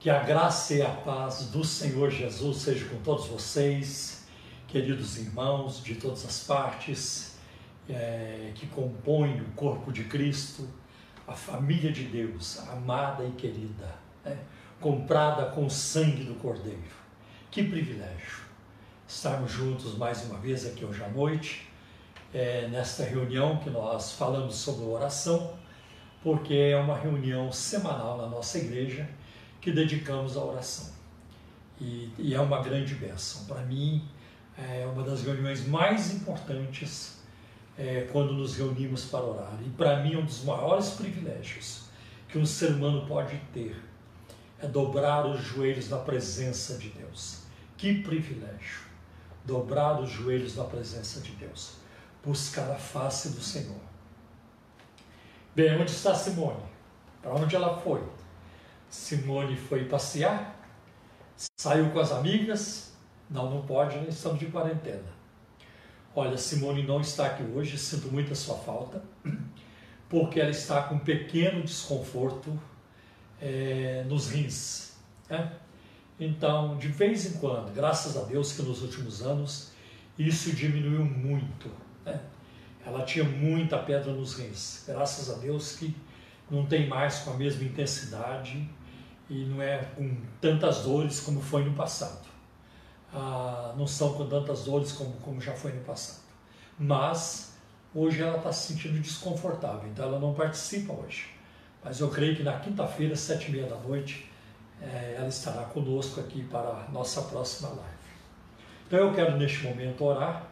Que a graça e a paz do Senhor Jesus seja com todos vocês, queridos irmãos de todas as partes é, que compõem o corpo de Cristo, a família de Deus, amada e querida, né? comprada com o sangue do Cordeiro. Que privilégio estarmos juntos mais uma vez aqui hoje à noite, é, nesta reunião que nós falamos sobre oração, porque é uma reunião semanal na nossa igreja que dedicamos à oração. E, e é uma grande bênção. Para mim, é uma das reuniões mais importantes é, quando nos reunimos para orar. E para mim, um dos maiores privilégios que um ser humano pode ter é dobrar os joelhos na presença de Deus. Que privilégio! Dobrar os joelhos na presença de Deus. Buscar a face do Senhor. Bem, onde está Simone? Para onde ela foi? Simone foi passear, saiu com as amigas. Não, não pode, né? estamos de quarentena. Olha, Simone não está aqui hoje, sinto muito a sua falta, porque ela está com um pequeno desconforto é, nos rins. Né? Então, de vez em quando, graças a Deus que nos últimos anos isso diminuiu muito. Né? Ela tinha muita pedra nos rins, graças a Deus que não tem mais com a mesma intensidade e não é com tantas dores como foi no passado. Ah, não são com tantas dores como, como já foi no passado. Mas hoje ela está se sentindo desconfortável, então ela não participa hoje. Mas eu creio que na quinta-feira, sete e meia da noite, é, ela estará conosco aqui para a nossa próxima live. Então eu quero neste momento orar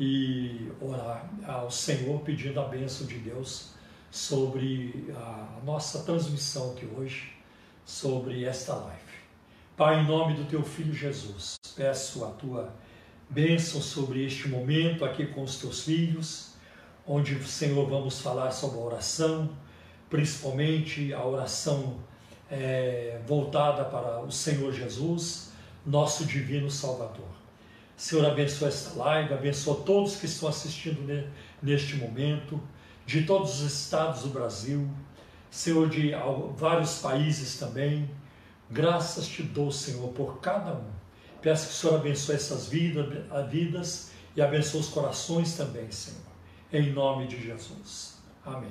e orar ao Senhor pedindo a bênção de Deus sobre a nossa transmissão aqui hoje sobre esta live. Pai, em nome do teu filho Jesus, peço a tua bênção sobre este momento aqui com os teus filhos, onde, Senhor, vamos falar sobre a oração, principalmente a oração é, voltada para o Senhor Jesus, nosso divino Salvador. Senhor, abençoa esta live, abençoa todos que estão assistindo neste momento, de todos os estados do Brasil, Senhor, de vários países também. Graças te dou, Senhor, por cada um. Peço que o Senhor abençoe essas vidas, e abençoe os corações também, Senhor. Em nome de Jesus. Amém.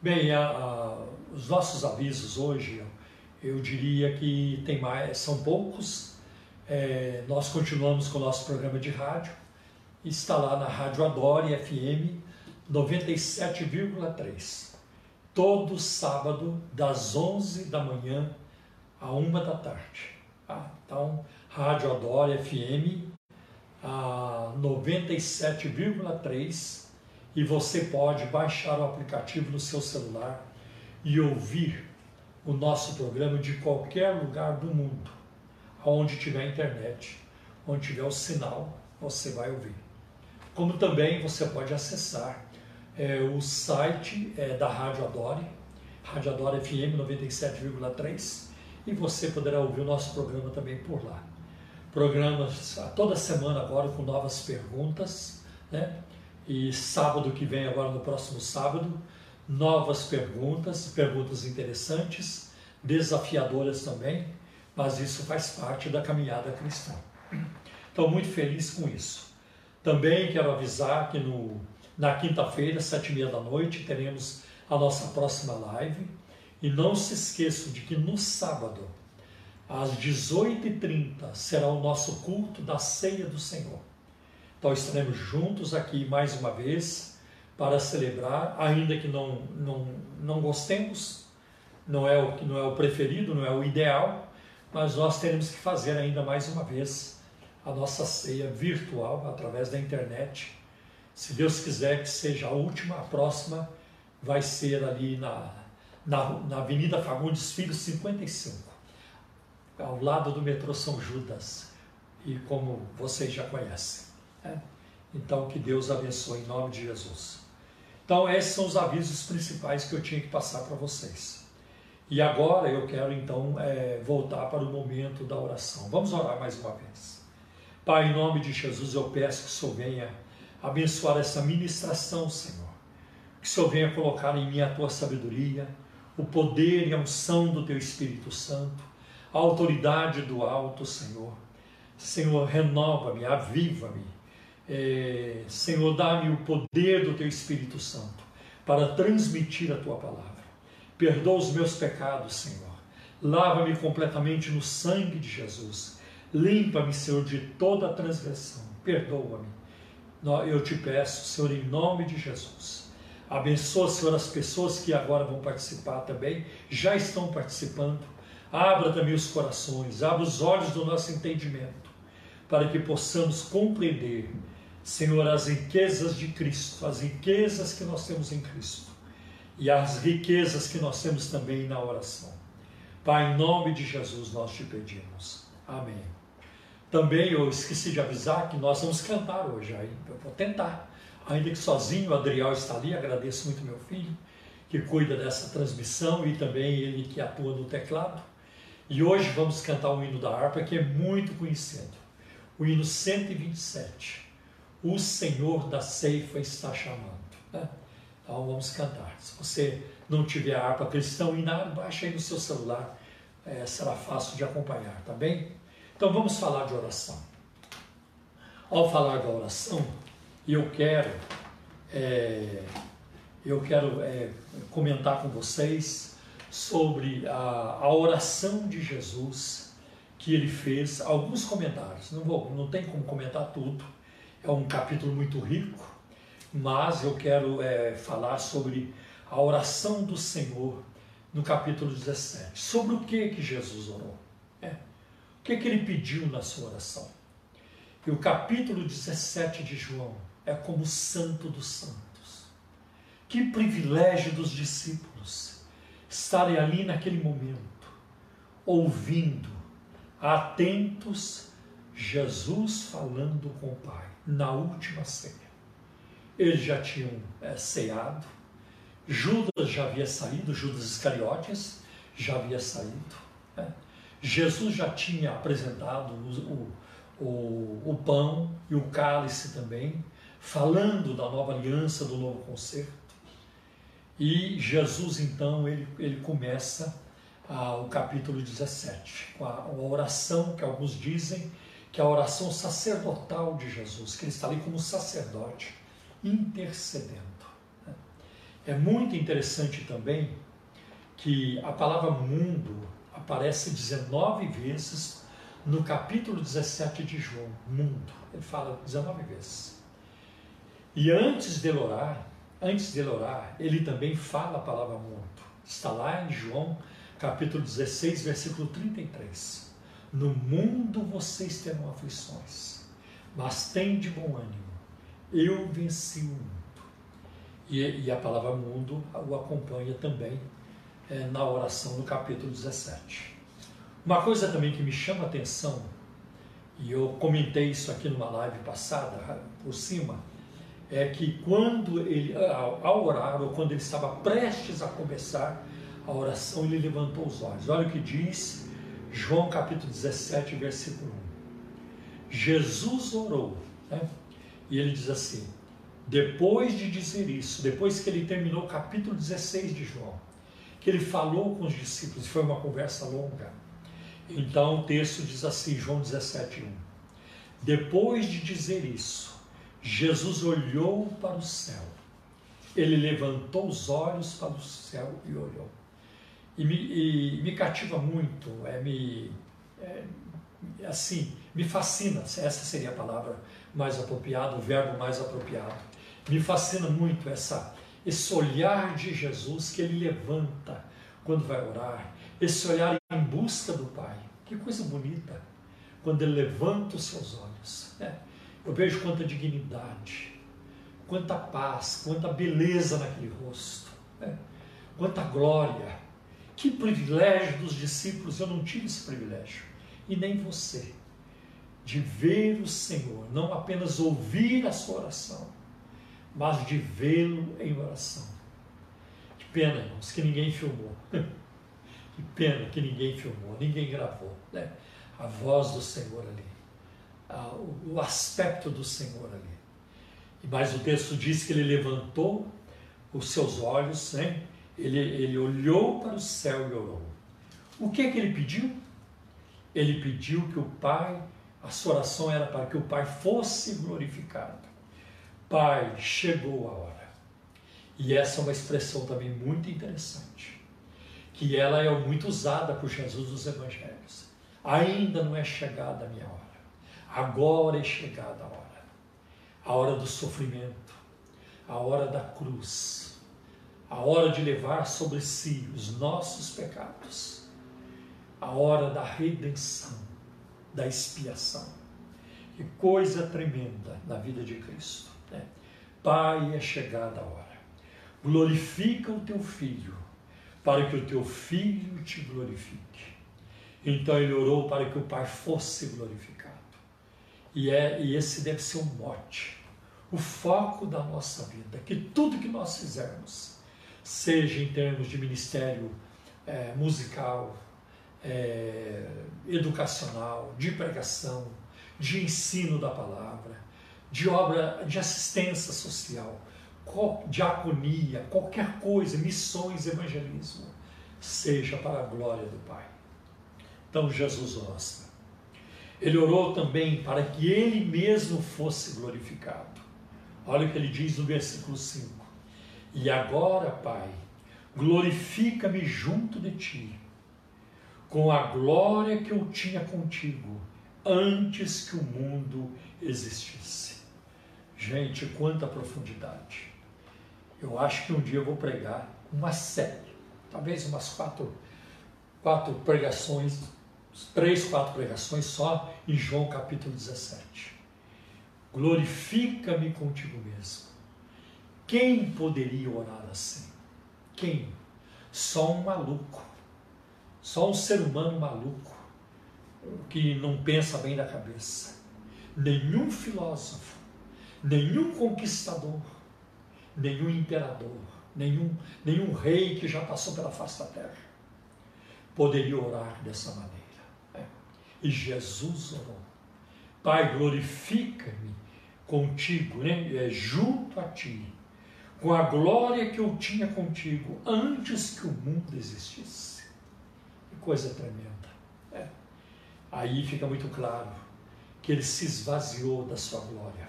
Bem, a, a, os nossos avisos hoje, eu diria que tem mais, são poucos. É, nós continuamos com o nosso programa de rádio. Está lá na Rádio Adore FM 97,3 todo sábado, das 11 da manhã a 1 da tarde. Ah, então, Rádio Adore FM, a 97,3 e você pode baixar o aplicativo no seu celular e ouvir o nosso programa de qualquer lugar do mundo, onde tiver internet, onde tiver o sinal, você vai ouvir. Como também você pode acessar é, o site é, da Rádio Adore, Rádio Adore FM 97,3 e você poderá ouvir o nosso programa também por lá. Programas toda semana agora com novas perguntas, né? E sábado que vem, agora no próximo sábado, novas perguntas, perguntas interessantes, desafiadoras também, mas isso faz parte da caminhada cristã. Estou muito feliz com isso. Também quero avisar que no na quinta-feira, sete e meia da noite, teremos a nossa próxima live. E não se esqueçam de que no sábado, às 18h30, será o nosso culto da ceia do Senhor. Então estaremos juntos aqui mais uma vez para celebrar, ainda que não, não, não gostemos, não é, o, não é o preferido, não é o ideal, mas nós teremos que fazer ainda mais uma vez a nossa ceia virtual através da internet se Deus quiser que seja a última, a próxima vai ser ali na, na, na Avenida Fagundes Filho 55, ao lado do metrô São Judas, e como vocês já conhecem. Né? Então, que Deus abençoe em nome de Jesus. Então, esses são os avisos principais que eu tinha que passar para vocês. E agora eu quero então é, voltar para o momento da oração. Vamos orar mais uma vez. Pai, em nome de Jesus, eu peço que o Senhor venha abençoar essa ministração, Senhor. Que o Senhor venha colocar em mim a tua sabedoria, o poder e a unção do teu Espírito Santo, a autoridade do alto, Senhor. Senhor, renova-me, aviva-me. É, Senhor, dá-me o poder do Teu Espírito Santo para transmitir a Tua palavra. Perdoa os meus pecados, Senhor. Lava-me completamente no sangue de Jesus. Limpa-me, Senhor, de toda transgressão. Perdoa-me. Eu te peço, Senhor, em nome de Jesus. Abençoa, Senhor, as pessoas que agora vão participar também, já estão participando. Abra também os corações, abra os olhos do nosso entendimento, para que possamos compreender, Senhor, as riquezas de Cristo, as riquezas que nós temos em Cristo e as riquezas que nós temos também na oração. Pai, em nome de Jesus nós te pedimos. Amém. Também eu esqueci de avisar que nós vamos cantar hoje, aí eu vou tentar. Ainda que sozinho, o Adriel está ali, agradeço muito meu filho, que cuida dessa transmissão e também ele que atua no teclado. E hoje vamos cantar o hino da harpa que é muito conhecido. O hino 127. O Senhor da ceifa está chamando. Né? Então vamos cantar. Se você não tiver a harpa inário, baixa aí no seu celular, é, será fácil de acompanhar, tá bem? Então vamos falar de oração. Ao falar da oração, eu quero, é, eu quero é, comentar com vocês sobre a, a oração de Jesus que ele fez, alguns comentários. Não, vou, não tem como comentar tudo, é um capítulo muito rico, mas eu quero é, falar sobre a oração do Senhor no capítulo 17. Sobre o que que Jesus orou? É, o que que ele pediu na sua oração? E o capítulo 17 de João é como o santo dos santos. Que privilégio dos discípulos estarem ali naquele momento, ouvindo, atentos, Jesus falando com o Pai na última ceia. Eles já tinham é, ceado, Judas já havia saído, Judas Iscariotes já havia saído. Né? Jesus já tinha apresentado o, o, o pão e o cálice também, falando da nova aliança, do novo concerto. E Jesus, então, ele, ele começa ah, o capítulo 17, com a, oração que alguns dizem que é a oração sacerdotal de Jesus, que ele está ali como sacerdote intercedendo. Né? É muito interessante também que a palavra mundo aparece 19 vezes no capítulo 17 de João, mundo. Ele fala 19 vezes. E antes de orar, antes de orar, ele também fala a palavra mundo. Está lá em João, capítulo 16, versículo 33. No mundo vocês terão aflições, mas tem de bom ânimo eu venci o mundo. E, e a palavra mundo o acompanha também é, na oração do capítulo 17. Uma coisa também que me chama a atenção, e eu comentei isso aqui numa live passada, por cima, é que quando ele, ao orar, ou quando ele estava prestes a começar a oração, ele levantou os olhos. Olha o que diz João capítulo 17, versículo 1. Jesus orou, né? E ele diz assim: depois de dizer isso, depois que ele terminou o capítulo 16 de João, que ele falou com os discípulos, foi uma conversa longa. Então o texto diz assim, João 17, 1. Depois de dizer isso, Jesus olhou para o céu. Ele levantou os olhos para o céu e olhou. E me, e me cativa muito, é, me, é, assim, me fascina, essa seria a palavra mais apropriado, o verbo mais apropriado. Me fascina muito essa, esse olhar de Jesus que ele levanta quando vai orar, esse olhar em busca do Pai. Que coisa bonita quando ele levanta os seus olhos. Né? Eu vejo quanta dignidade, quanta paz, quanta beleza naquele rosto, né? quanta glória. Que privilégio dos discípulos, eu não tive esse privilégio, e nem você de ver o Senhor, não apenas ouvir a sua oração, mas de vê-lo em oração. Que pena, irmãos, que ninguém filmou. que pena que ninguém filmou, ninguém gravou. Né? A voz do Senhor ali, o aspecto do Senhor ali. Mas o texto diz que ele levantou os seus olhos, né? ele, ele olhou para o céu e orou. O que é que ele pediu? Ele pediu que o Pai, a sua oração era para que o Pai fosse glorificado. Pai, chegou a hora. E essa é uma expressão também muito interessante, que ela é muito usada por Jesus nos evangelhos. Ainda não é chegada a minha hora. Agora é chegada a hora. A hora do sofrimento, a hora da cruz, a hora de levar sobre si os nossos pecados, a hora da redenção, da expiação. Que coisa tremenda na vida de Cristo. Pai, é chegada a hora. Glorifica o teu filho, para que o teu filho te glorifique. Então ele orou para que o Pai fosse glorificado. E, é, e esse deve ser o mote, o foco da nossa vida, que tudo que nós fizermos, seja em termos de ministério é, musical, é, educacional, de pregação, de ensino da palavra, de obra de assistência social, diaconia, qualquer coisa, missões, evangelismo, seja para a glória do Pai. Então Jesus ora. Ele orou também para que ele mesmo fosse glorificado. Olha o que ele diz no versículo 5. E agora, Pai, glorifica-me junto de ti, com a glória que eu tinha contigo antes que o mundo existisse. Gente, quanta profundidade. Eu acho que um dia eu vou pregar uma série, talvez umas quatro, quatro pregações três, quatro pregações só em João capítulo 17. Glorifica-me contigo mesmo. Quem poderia orar assim? Quem? Só um maluco. Só um ser humano maluco que não pensa bem da cabeça. Nenhum filósofo, nenhum conquistador, nenhum imperador, nenhum, nenhum rei que já passou pela face da terra poderia orar dessa maneira. E Jesus orou: Pai, glorifica-me contigo, né? É, junto a ti, com a glória que eu tinha contigo antes que o mundo existisse. Que coisa tremenda. É. Aí fica muito claro que ele se esvaziou da sua glória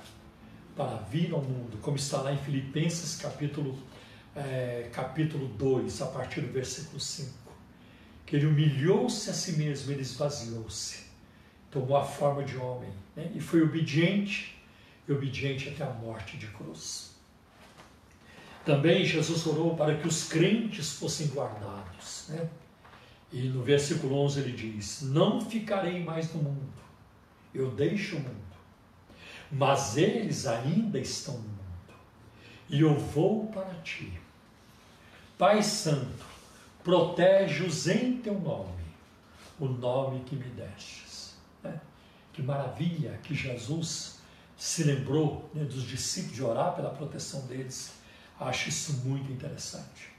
para vir ao mundo, como está lá em Filipenses capítulo, é, capítulo 2, a partir do versículo 5 que ele humilhou-se a si mesmo, ele esvaziou-se, tomou a forma de homem né? e foi obediente, e obediente até a morte de cruz. Também Jesus orou para que os crentes fossem guardados. Né? E no versículo 11 ele diz: Não ficarei mais no mundo, eu deixo o mundo, mas eles ainda estão no mundo, e eu vou para ti. Pai Santo, protege-os em teu nome, o nome que me destes. Né? Que maravilha que Jesus se lembrou né, dos discípulos de orar pela proteção deles. Acho isso muito interessante,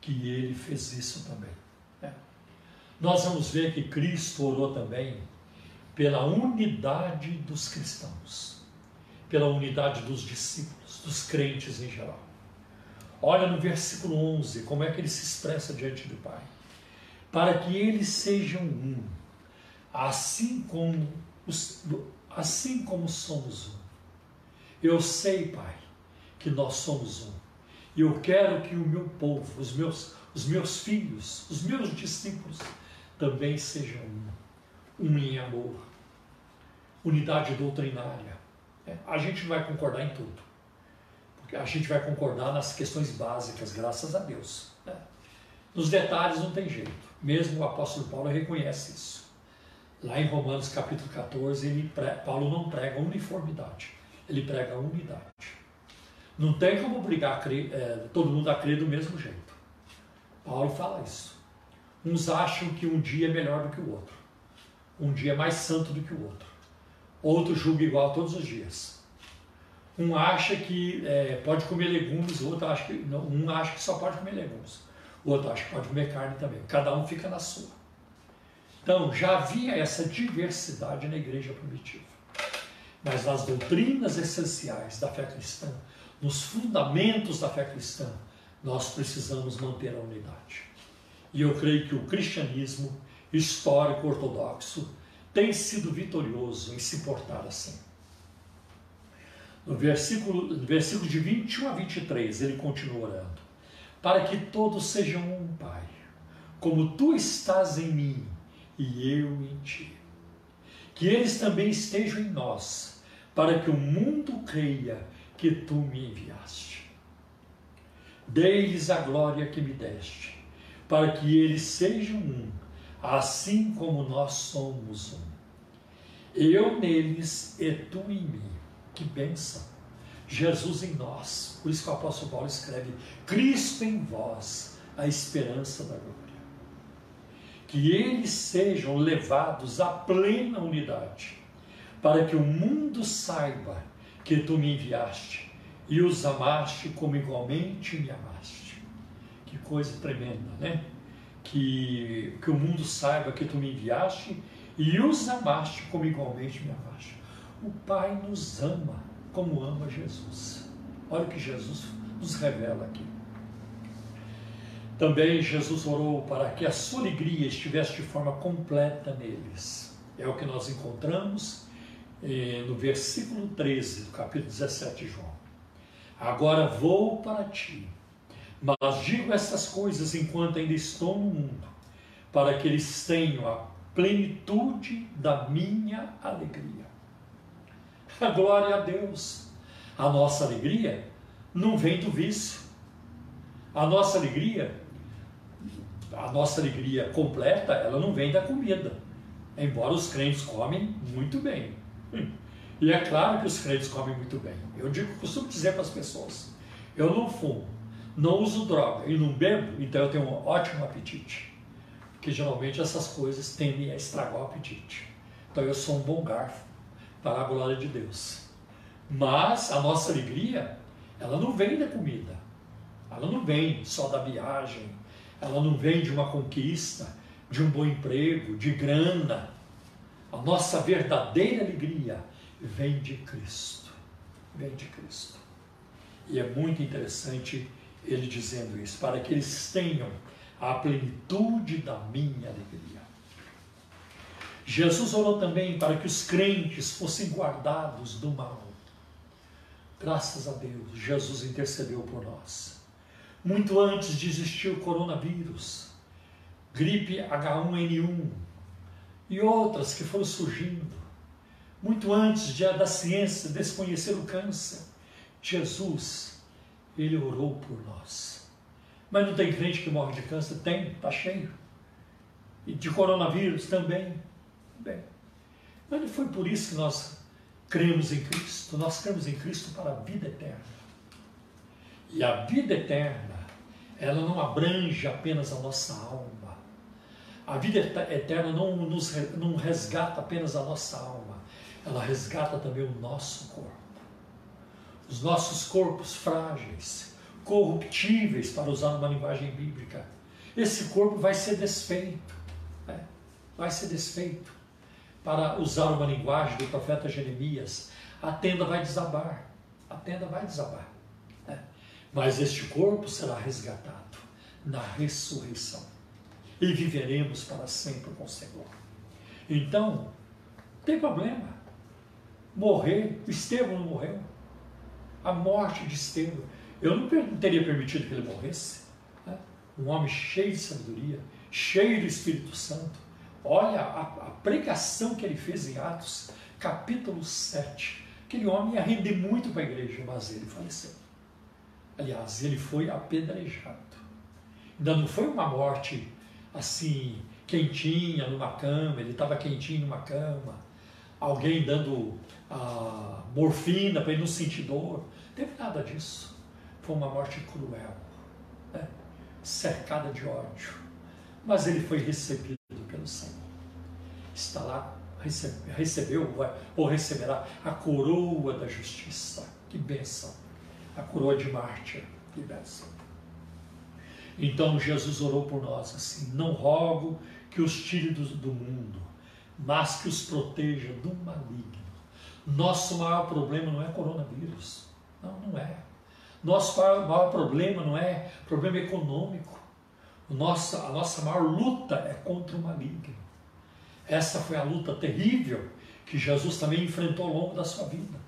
que ele fez isso também. Né? Nós vamos ver que Cristo orou também pela unidade dos cristãos, pela unidade dos discípulos, dos crentes em geral. Olha no versículo 11 como é que ele se expressa diante do Pai. Para que eles sejam um, assim como, os, assim como somos um. Eu sei, Pai, que nós somos um. E eu quero que o meu povo, os meus, os meus filhos, os meus discípulos também sejam um. Um em amor. Unidade doutrinária. É, a gente não vai concordar em tudo a gente vai concordar nas questões básicas, graças a Deus. Né? Nos detalhes não tem jeito. Mesmo o apóstolo Paulo reconhece isso. Lá em Romanos capítulo 14, ele, Paulo não prega uniformidade, ele prega unidade. Não tem como obrigar crer, é, todo mundo a crer do mesmo jeito. Paulo fala isso. Uns acham que um dia é melhor do que o outro. Um dia é mais santo do que o outro. Outro julga igual todos os dias. Um acha que é, pode comer legumes, outro acha que não, um acha que só pode comer legumes, o outro acha que pode comer carne também. Cada um fica na sua. Então já havia essa diversidade na igreja primitiva. Mas nas doutrinas essenciais da fé cristã, nos fundamentos da fé cristã, nós precisamos manter a unidade. E eu creio que o cristianismo histórico ortodoxo tem sido vitorioso em se portar assim. No versículo, no versículo de 21 a 23, ele continua orando: Para que todos sejam um, Pai, como tu estás em mim e eu em ti. Que eles também estejam em nós, para que o mundo creia que tu me enviaste. Dei-lhes a glória que me deste, para que eles sejam um, assim como nós somos um. Eu neles e tu em mim. Que bênção! Jesus em nós. Por isso que o apóstolo Paulo escreve: Cristo em vós, a esperança da glória. Que eles sejam levados à plena unidade, para que o mundo saiba que tu me enviaste e os amaste como igualmente me amaste. Que coisa tremenda, né? Que, que o mundo saiba que tu me enviaste e os amaste como igualmente me amaste. O Pai nos ama como ama Jesus. Olha o que Jesus nos revela aqui. Também Jesus orou para que a sua alegria estivesse de forma completa neles. É o que nós encontramos eh, no versículo 13 do capítulo 17 de João. Agora vou para ti, mas digo essas coisas enquanto ainda estou no mundo, para que eles tenham a plenitude da minha alegria. Glória a Deus. A nossa alegria não vem do vício. A nossa alegria, a nossa alegria completa, ela não vem da comida. Embora os crentes comem muito bem. E é claro que os crentes comem muito bem. Eu digo, costumo dizer para as pessoas: eu não fumo, não uso droga e não bebo, então eu tenho um ótimo apetite. Porque geralmente essas coisas tendem a estragar o apetite. Então eu sou um bom garfo para a glória de Deus. Mas a nossa alegria, ela não vem da comida, ela não vem só da viagem, ela não vem de uma conquista, de um bom emprego, de grana. A nossa verdadeira alegria vem de Cristo. Vem de Cristo. E é muito interessante ele dizendo isso, para que eles tenham a plenitude da minha alegria. Jesus orou também para que os crentes fossem guardados do mal. Graças a Deus, Jesus intercedeu por nós. Muito antes de existir o coronavírus, gripe H1N1 e outras que foram surgindo, muito antes de, da ciência desconhecer o câncer, Jesus, ele orou por nós. Mas não tem crente que morre de câncer? Tem, está cheio. E de coronavírus também. Bem, mas não foi por isso que nós cremos em Cristo. Nós cremos em Cristo para a vida eterna. E a vida eterna, ela não abrange apenas a nossa alma. A vida eterna não, nos, não resgata apenas a nossa alma, ela resgata também o nosso corpo. Os nossos corpos frágeis, corruptíveis, para usar uma linguagem bíblica. Esse corpo vai ser desfeito. Né? Vai ser desfeito para usar uma linguagem do profeta Jeremias, a tenda vai desabar. A tenda vai desabar. Né? Mas este corpo será resgatado na ressurreição. E viveremos para sempre com o Senhor. Então, tem problema. Morrer, Estevão não morreu. A morte de Estevão. Eu não teria permitido que ele morresse. Né? Um homem cheio de sabedoria, cheio do Espírito Santo Olha a, a pregação que ele fez em Atos, capítulo 7. Aquele homem ia render muito para a igreja, mas ele faleceu. Aliás, ele foi apedrejado. Ainda não foi uma morte assim, quentinha numa cama, ele estava quentinho numa cama, alguém dando a morfina para ele não sentir dor. Não teve nada disso. Foi uma morte cruel, né? cercada de ódio. Mas ele foi recebido pelo Senhor. Está lá, recebeu ou receberá a coroa da justiça. Que bênção! A coroa de mártir. Que bênção! Então Jesus orou por nós assim: Não rogo que os tire do, do mundo, mas que os proteja do maligno. Nosso maior problema não é coronavírus. Não, não é. Nosso maior problema não é problema econômico. Nossa, a nossa maior luta é contra o maligno. Essa foi a luta terrível que Jesus também enfrentou ao longo da sua vida.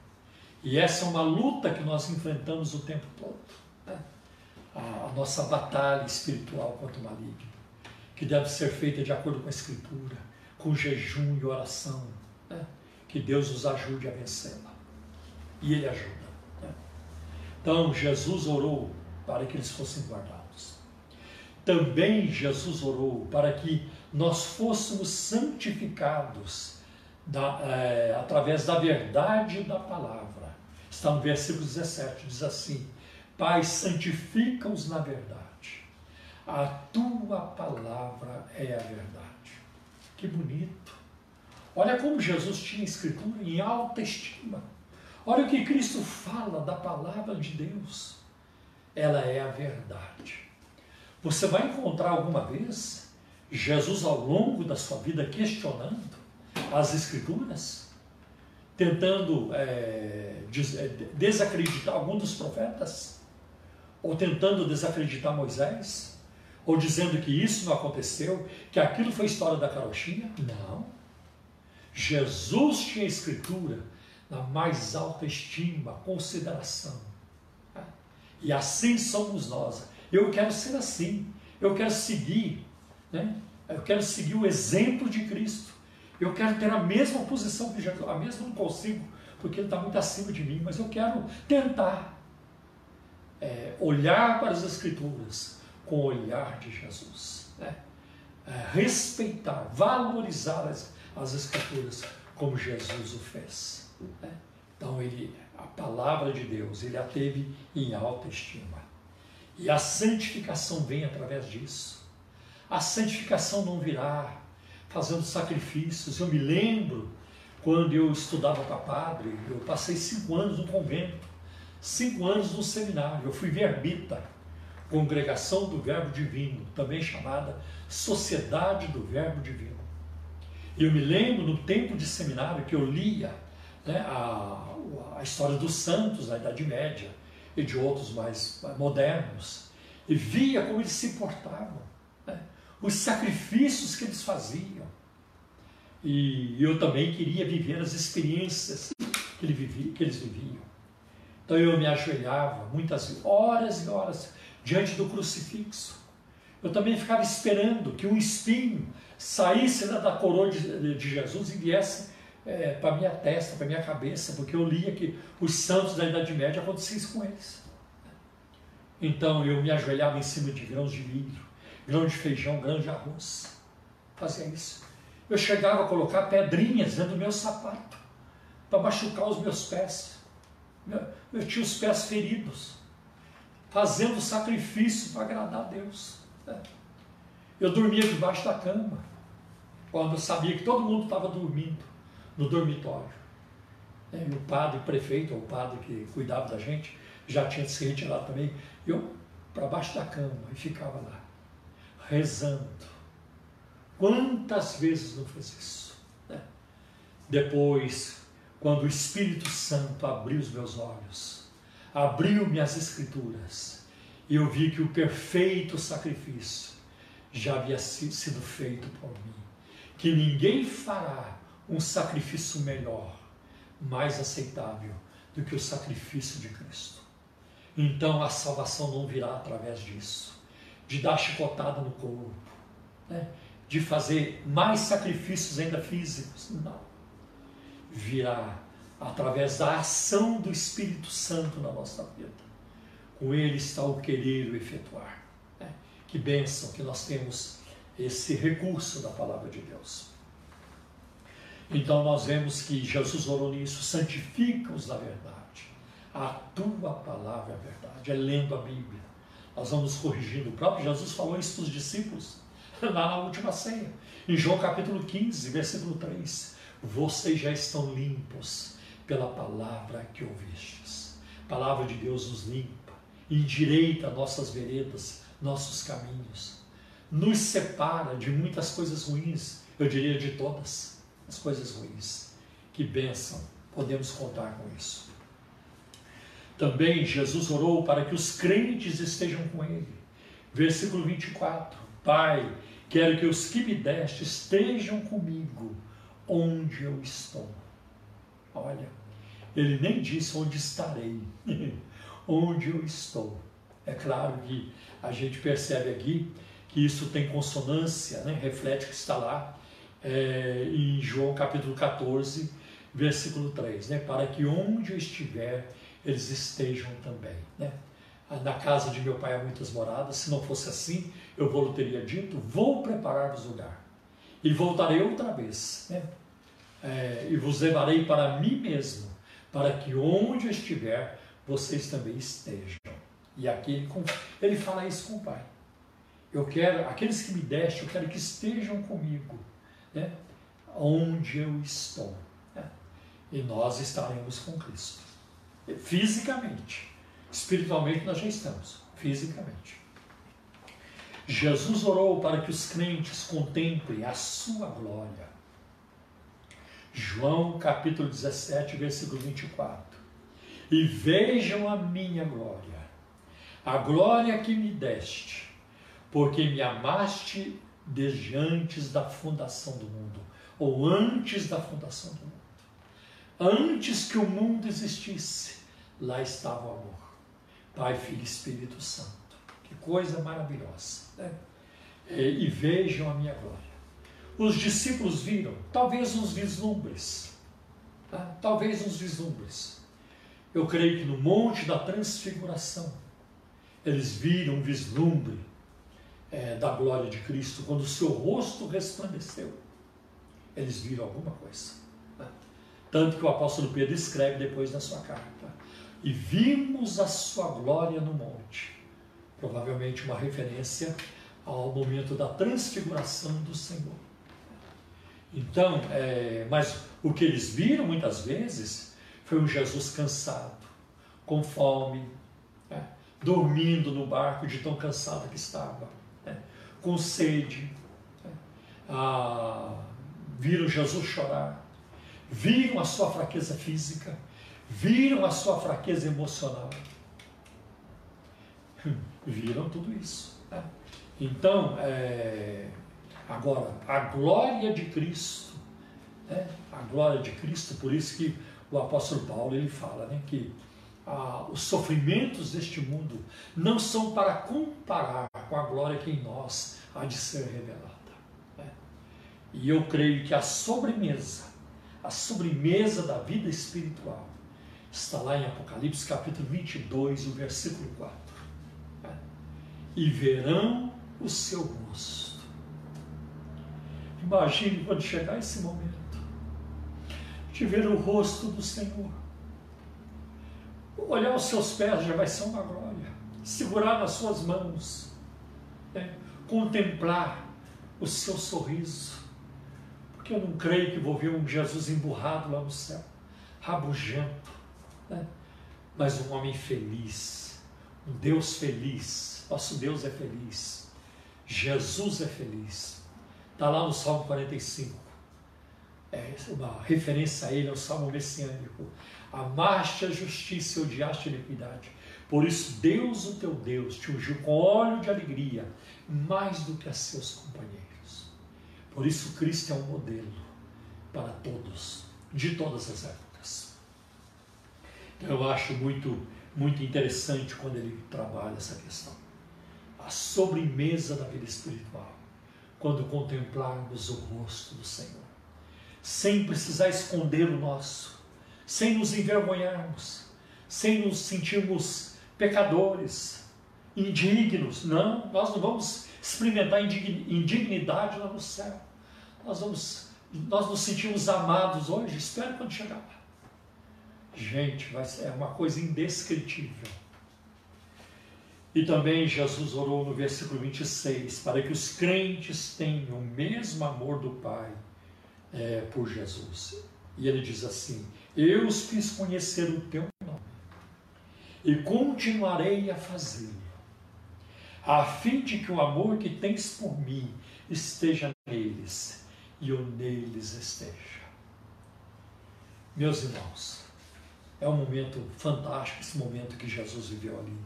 E essa é uma luta que nós enfrentamos o tempo todo. Né? A, nossa batalha espiritual contra o maligno, que deve ser feita de acordo com a Escritura, com jejum e oração. Né? Que Deus nos ajude a vencê-la. E Ele ajuda. Então, Jesus orou para que eles fossem guardados. Também Jesus orou para que nós fôssemos santificados da, é, através da verdade da palavra. Está no versículo 17, diz assim: Pai, santifica-os na verdade. A tua palavra é a verdade. Que bonito. Olha como Jesus tinha escritura em alta estima. Olha o que Cristo fala da palavra de Deus. Ela é a verdade. Você vai encontrar alguma vez Jesus ao longo da sua vida questionando as Escrituras? tentando é, é, desacreditar algum dos profetas, ou tentando desacreditar Moisés, ou dizendo que isso não aconteceu, que aquilo foi história da carochinha. Não. Jesus tinha escritura na mais alta estima, consideração. E assim somos nós. Eu quero ser assim. Eu quero seguir, né? Eu quero seguir o exemplo de Cristo. Eu quero ter a mesma posição que Jesus. A mesma não consigo, porque ele está muito acima de mim, mas eu quero tentar é, olhar para as Escrituras com o olhar de Jesus. Né? É, respeitar, valorizar as, as Escrituras como Jesus o fez. Né? Então, ele, a palavra de Deus, ele a teve em alta estima. E a santificação vem através disso. A santificação não virá fazendo sacrifícios. Eu me lembro quando eu estudava para padre, eu passei cinco anos no convento, cinco anos no seminário. Eu fui verbita, congregação do Verbo Divino, também chamada Sociedade do Verbo Divino. E eu me lembro no tempo de seminário que eu lia né, a, a história dos santos da Idade Média e de outros mais modernos, e via como eles se portavam os sacrifícios que eles faziam. E eu também queria viver as experiências que, ele vivia, que eles viviam. Então eu me ajoelhava muitas horas e horas diante do crucifixo. Eu também ficava esperando que um espinho saísse da coroa de, de Jesus e viesse é, para minha testa, para minha cabeça, porque eu lia que os santos da Idade Média acontecia isso com eles. Então eu me ajoelhava em cima de grãos de vidro grão de feijão, grão de arroz. Fazia isso. Eu chegava a colocar pedrinhas dentro do meu sapato para machucar os meus pés. Eu tinha os pés feridos, fazendo sacrifício para agradar a Deus. Eu dormia debaixo da cama, quando eu sabia que todo mundo estava dormindo no dormitório. E o padre, prefeito, ou o padre que cuidava da gente, já tinha se retirado também. Eu para baixo da cama e ficava lá rezando. Quantas vezes não fez isso? Né? Depois, quando o Espírito Santo abriu os meus olhos, abriu-me as Escrituras, e eu vi que o perfeito sacrifício já havia sido feito por mim, que ninguém fará um sacrifício melhor, mais aceitável do que o sacrifício de Cristo. Então a salvação não virá através disso de dar chicotada no corpo, né? de fazer mais sacrifícios ainda físicos. Não. Virá através da ação do Espírito Santo na nossa vida. Com ele está o querer o efetuar. Né? Que bênção que nós temos esse recurso da palavra de Deus. Então nós vemos que Jesus orou nisso, santifica-os na verdade. A tua palavra é verdade, é lendo a Bíblia nós vamos corrigindo. O próprio Jesus falou isso para os discípulos lá na última ceia. Em João capítulo 15, versículo 3. Vocês já estão limpos pela palavra que ouvistes. A palavra de Deus nos limpa, endireita nossas veredas, nossos caminhos. Nos separa de muitas coisas ruins, eu diria de todas as coisas ruins. Que bênção, podemos contar com isso. Também Jesus orou para que os crentes estejam com ele. Versículo 24: Pai, Quero que os que me deste estejam comigo onde eu estou. Olha, ele nem disse onde estarei, onde eu estou. É claro que a gente percebe aqui que isso tem consonância, né? reflete que está lá é, em João capítulo 14, versículo 3, né? para que onde eu estiver, eles estejam também. Né? Na casa de meu pai há muitas moradas, se não fosse assim, eu vou teria dito, vou preparar-vos lugar, e voltarei outra vez, né? É, e vos levarei para mim mesmo, para que onde eu estiver, vocês também estejam. E aqui ele, ele fala isso com o Pai. Eu quero, aqueles que me deste, eu quero que estejam comigo, né? onde eu estou. Né? E nós estaremos com Cristo. Fisicamente. Espiritualmente nós já estamos. Fisicamente. Jesus orou para que os crentes contemplem a sua glória. João capítulo 17, versículo 24. E vejam a minha glória, a glória que me deste porque me amaste desde antes da fundação do mundo, ou antes da fundação do mundo. Antes que o mundo existisse, lá estava o amor. Pai, Filho e Espírito Santo. Que coisa maravilhosa. Né? E, vejam a minha glória. Os discípulos viram, talvez uns vislumbres, tá? talvez uns vislumbres. Eu creio que no Monte da Transfiguração, eles viram um vislumbre é, da glória de Cristo, quando o seu rosto resplandeceu, eles viram alguma coisa. Tanto que o apóstolo Pedro escreve depois na sua carta: E vimos a sua glória no monte. Provavelmente uma referência ao momento da transfiguração do Senhor. Então, é, mas o que eles viram muitas vezes foi um Jesus cansado, com fome, né? dormindo no barco de tão cansado que estava com sede, ah, viram Jesus chorar, viram a sua fraqueza física, viram a sua fraqueza emocional, viram tudo isso. Né? Então, é, agora, a glória de Cristo, né? a glória de Cristo, por isso que o apóstolo Paulo ele fala né, que ah, os sofrimentos deste mundo não são para comparar com a glória que em nós há de ser revelada. Né? E eu creio que a sobremesa, a sobremesa da vida espiritual, está lá em Apocalipse capítulo 22, o versículo 4. Né? E verão o seu rosto. Imagine quando chegar esse momento, de ver o rosto do Senhor Olhar os seus pés já vai ser uma glória. Segurar nas suas mãos. Né? Contemplar o seu sorriso. Porque eu não creio que vou ver um Jesus emburrado lá no céu, rabugento. Né? Mas um homem feliz. Um Deus feliz. Nosso Deus é feliz. Jesus é feliz. Está lá no Salmo 45. É uma referência a ele, ao Salmo messiânico. Amaste a justiça e odiaste a iniquidade. Por isso, Deus, o teu Deus, te ungiu com óleo de alegria, mais do que a seus companheiros. Por isso, Cristo é um modelo para todos, de todas as épocas. Então, eu acho muito, muito interessante quando ele trabalha essa questão. A sobremesa da vida espiritual, quando contemplarmos o rosto do Senhor, sem precisar esconder o nosso sem nos envergonharmos, sem nos sentirmos pecadores, indignos. Não, nós não vamos experimentar indignidade lá no céu. Nós, vamos, nós nos sentimos amados hoje, espero quando chegar lá. Gente, é uma coisa indescritível. E também Jesus orou no versículo 26 para que os crentes tenham o mesmo amor do Pai é, por Jesus. E ele diz assim: eu os fiz conhecer o teu nome e continuarei a fazê-lo, a fim de que o amor que tens por mim esteja neles e eu neles esteja. Meus irmãos, é um momento fantástico esse momento que Jesus viveu ali.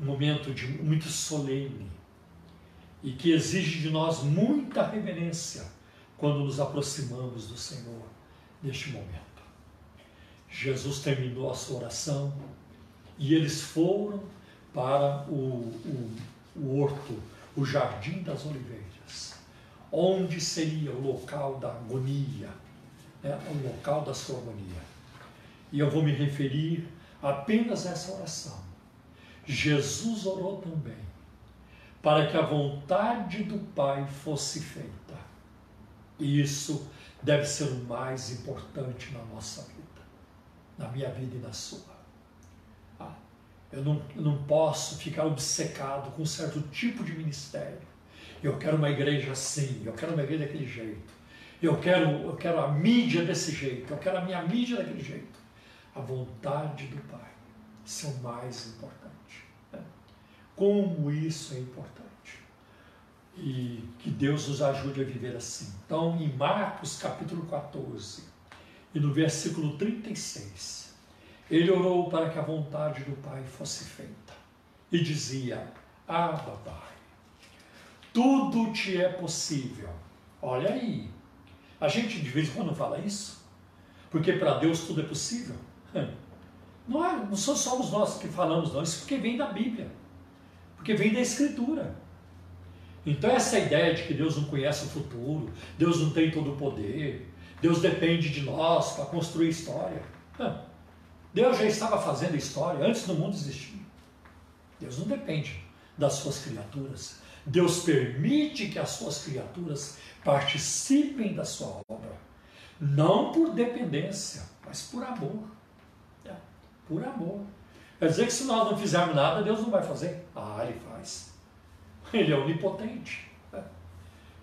Um momento de muito solene. e que exige de nós muita reverência quando nos aproximamos do Senhor neste momento. Jesus terminou a sua oração e eles foram para o, o, o horto, o jardim das oliveiras, onde seria o local da agonia, né, o local da sua agonia. E eu vou me referir apenas a essa oração. Jesus orou também para que a vontade do Pai fosse feita. E isso deve ser o mais importante na nossa vida, na minha vida e na sua. Ah, eu, não, eu não posso ficar obcecado com um certo tipo de ministério. Eu quero uma igreja assim, eu quero uma igreja daquele jeito. Eu quero, eu quero a mídia desse jeito, eu quero a minha mídia daquele jeito. A vontade do Pai, isso é o mais importante. Né? Como isso é importante e que Deus nos ajude a viver assim. Então, em Marcos capítulo 14 e no versículo 36, ele orou para que a vontade do Pai fosse feita e dizia: Abba, Pai, tudo te é possível. Olha aí, a gente de vez em quando fala isso, porque para Deus tudo é possível. Não, é, não somos nós que falamos, não, isso porque vem da Bíblia, porque vem da Escritura. Então, essa ideia de que Deus não conhece o futuro, Deus não tem todo o poder, Deus depende de nós para construir história. Deus já estava fazendo história antes do mundo existir. Deus não depende das suas criaturas. Deus permite que as suas criaturas participem da sua obra. Não por dependência, mas por amor. É, por amor. Quer dizer que se nós não fizermos nada, Deus não vai fazer? Ah, Ele faz. Ele é onipotente. Né?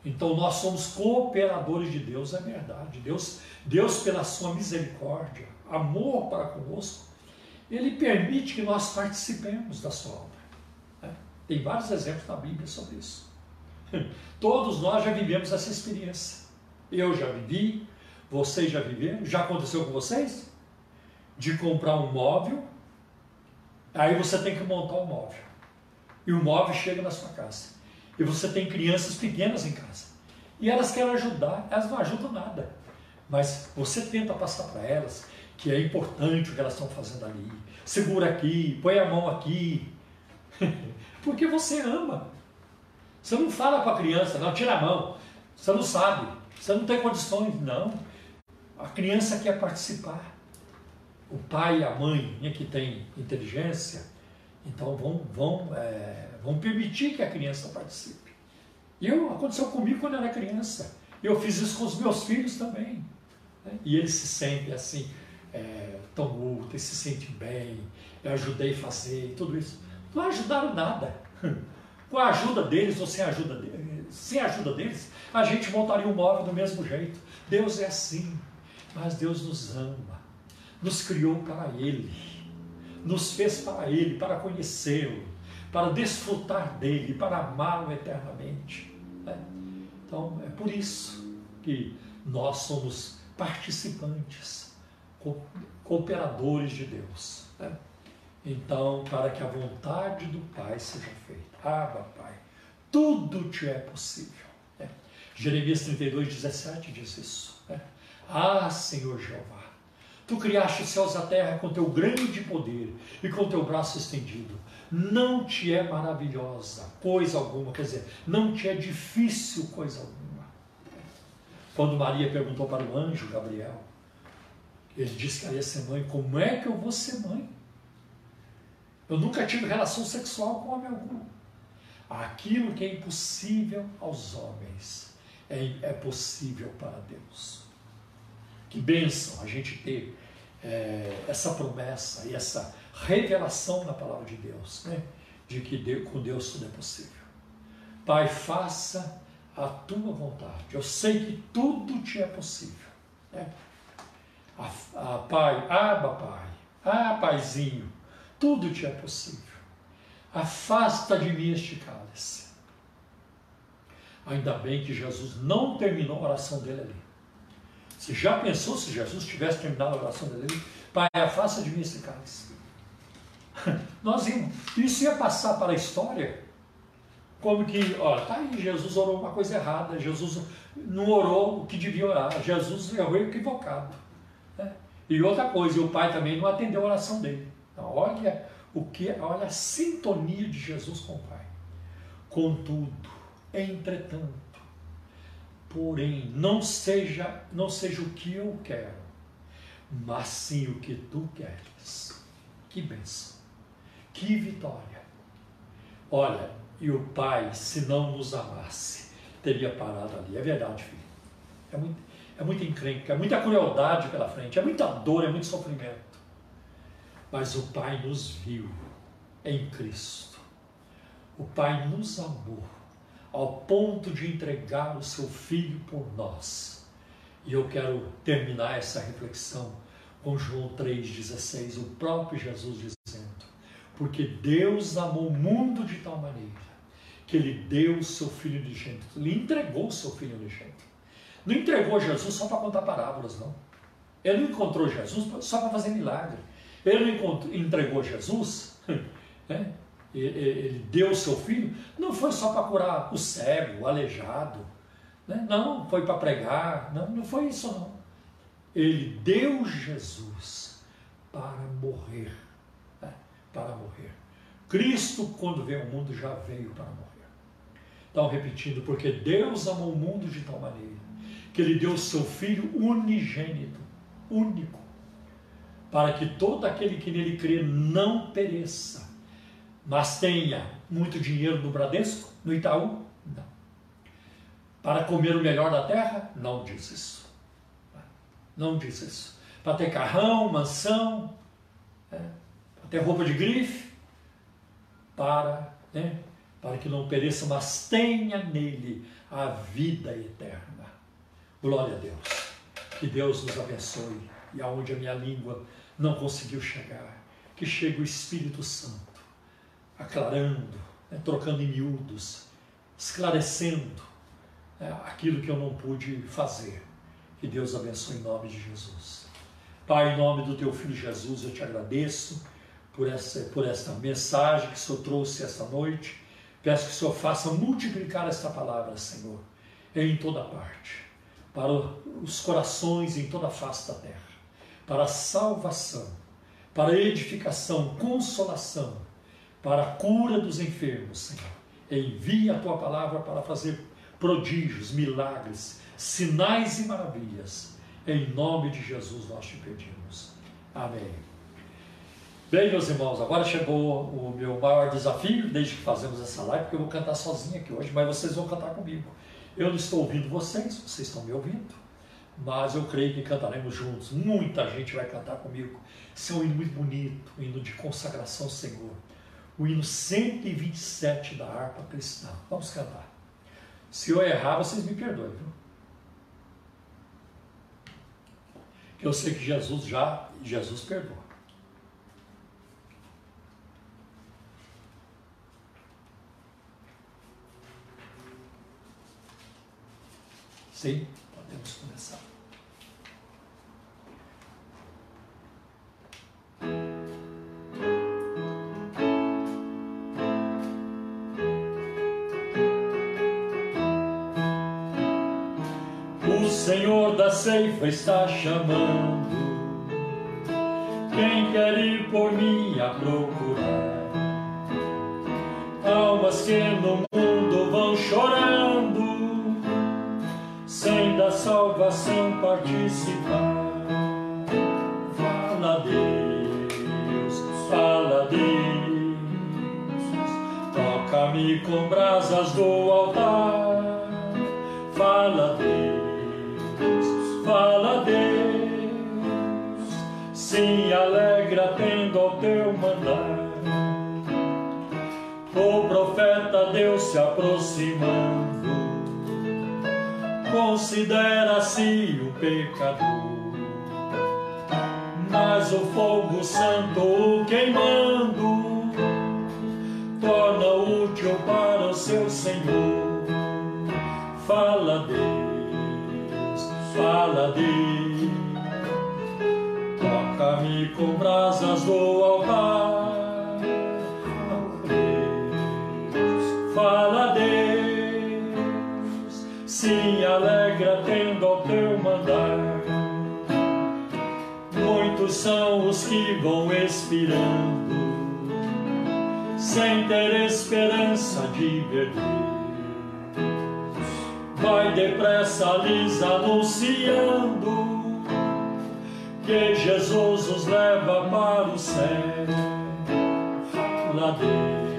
Então nós somos cooperadores de Deus, é verdade. Deus, Deus pela sua misericórdia, amor para conosco, Ele permite que nós participemos da sua obra. Né? Tem vários exemplos na Bíblia sobre isso. Todos nós já vivemos essa experiência. Eu já vivi, vocês já viveram, já aconteceu com vocês? De comprar um móvel, aí você tem que montar o um móvel e o móvel chega na sua casa. E você tem crianças pequenas em casa. E elas querem ajudar, elas não ajudam nada. Mas você tenta passar para elas que é importante o que elas estão fazendo ali. Segura aqui, põe a mão aqui. Porque você ama. Você não fala com a criança, não, tira a mão. Você não sabe, você não tem condições, não. A criança quer participar. O pai e a mãe né, que tem inteligência, então vão, vão, é, vão permitir que a criança participe. E eu, aconteceu comigo quando era criança. Eu fiz isso com os meus filhos também. Né? E eles se sentem assim, é, tão úteis, se sentem bem, eu ajudei a fazer tudo isso. Não ajudaram nada. Com a ajuda deles ou sem a ajuda deles, sem a ajuda deles, a gente montaria um móvel do mesmo jeito. Deus é assim, mas Deus nos ama, nos criou para Ele nos fez para Ele, para conhecê-lo, para desfrutar dele, para amá-lo eternamente. Né? Então, é por isso que nós somos participantes, cooperadores de Deus. Né? Então, para que a vontade do Pai seja feita. Abba, Pai, tudo te é possível. Né? Jeremias 32, 17 diz isso. Né? Ah, Senhor Jeová, Tu criaste os céus e a terra com teu grande poder e com teu braço estendido. Não te é maravilhosa coisa alguma, quer dizer, não te é difícil coisa alguma. Quando Maria perguntou para o anjo Gabriel, ele disse que ela ia ser mãe. Como é que eu vou ser mãe? Eu nunca tive relação sexual com homem algum. Aquilo que é impossível aos homens é, é possível para Deus. Que bênção a gente ter é, essa promessa e essa revelação na palavra de Deus, né? de que Deus, com Deus tudo é possível. Pai, faça a tua vontade. Eu sei que tudo te é possível. Né? A, a, pai, aba, Pai, ah, Paizinho, tudo te é possível. Afasta de mim este cálice. Ainda bem que Jesus não terminou a oração dele ali. Você já pensou se Jesus tivesse terminado a oração dele? Pai, afasta de mim esse cálice. Nós íamos, isso ia passar para a história Como que, olha, tá aí, Jesus orou uma coisa errada, Jesus não orou o que devia orar, Jesus errou equivocado. Né? E outra coisa, o pai também não atendeu a oração dele. Então, olha o que, olha a sintonia de Jesus com o pai. Contudo, entretanto, porém, não seja, não seja o que eu quero, mas sim o que tu queres. Que bênção, que vitória. Olha, e o pai, se não nos amasse, teria parado ali. É verdade, filho. É muito, é muita encrenca, é muita crueldade pela frente, é muita dor, é muito sofrimento. Mas o pai nos viu em Cristo. O pai nos amou ao ponto de entregar o seu filho por nós. E eu quero terminar essa reflexão com João 3,16, o próprio Jesus dizendo: Porque Deus amou o mundo de tal maneira que ele deu o seu filho unigênito, ele entregou o seu filho unigênito. Não entregou Jesus só para contar parábolas, não. Ele não encontrou Jesus só para fazer milagre. Ele não entregou Jesus, né? Ele deu o seu filho, não foi só para curar o cego, o aleijado, né? não, foi para pregar, não, não foi isso não. Ele deu Jesus para morrer, né? para morrer. Cristo, quando veio ao mundo, já veio para morrer. Então, repetindo, porque Deus amou o mundo de tal maneira que Ele deu o seu Filho unigênito, único, para que todo aquele que nele crê não pereça, mas tenha muito dinheiro no Bradesco, no Itaú? Não. Para comer o melhor da terra? Não diz isso. Não diz isso. Para ter carrão, mansão, é, para ter roupa de grife, para né, para que não pereça, mas tenha nele a vida eterna. Glória a Deus. Que Deus nos abençoe e aonde a minha língua não conseguiu chegar, que chegue o Espírito Santo, aclarando, né, trocando em miúdos, esclarecendo né, aquilo que eu não pude fazer. Que Deus abençoe em nome de Jesus. Pai, em nome do teu filho Jesus, eu te agradeço por essa, por esta mensagem que o Senhor trouxe esta noite Peço que o Senhor faça multiplicar esta palavra, Senhor, em toda parte, para os corações em toda a face da terra, para a salvação, para a edificação, consolação, para a cura dos enfermos, Senhor. Envia a tua palavra para fazer prodígios, milagres, sinais e maravilhas. Em nome de Jesus nós te pedimos. Amém. Bem, meus irmãos, agora chegou o meu maior desafio, desde que fazemos essa live, porque eu vou cantar sozinho aqui hoje, mas vocês vão cantar comigo. Eu não estou ouvindo vocês, vocês estão me ouvindo, mas eu creio que cantaremos juntos. Muita gente vai cantar comigo. Esse é um hino muito bonito, um hino de consagração ao Senhor. O hino 127 da harpa cristã. Vamos cantar. Se eu errar, vocês me perdoem, viu? Eu sei que Jesus já, Jesus perdoa. Sim, Senhor da ceifa está chamando. Quem quer ir por mim a procurar? Almas que no mundo vão chorando sem da salvação participar. Fala Deus, fala Deus, toca-me com brasas do altar. Deus se aproximando considera-se o pecador. Mas o fogo santo o queimando torna útil para o seu Senhor. Fala Deus, fala Deus, toca-me com brasas do altar. Se alegra tendo ao teu mandar. Muitos são os que vão expirando, sem ter esperança de viver. Vai depressa lhes anunciando que Jesus os leva para o céu. Lá Deus,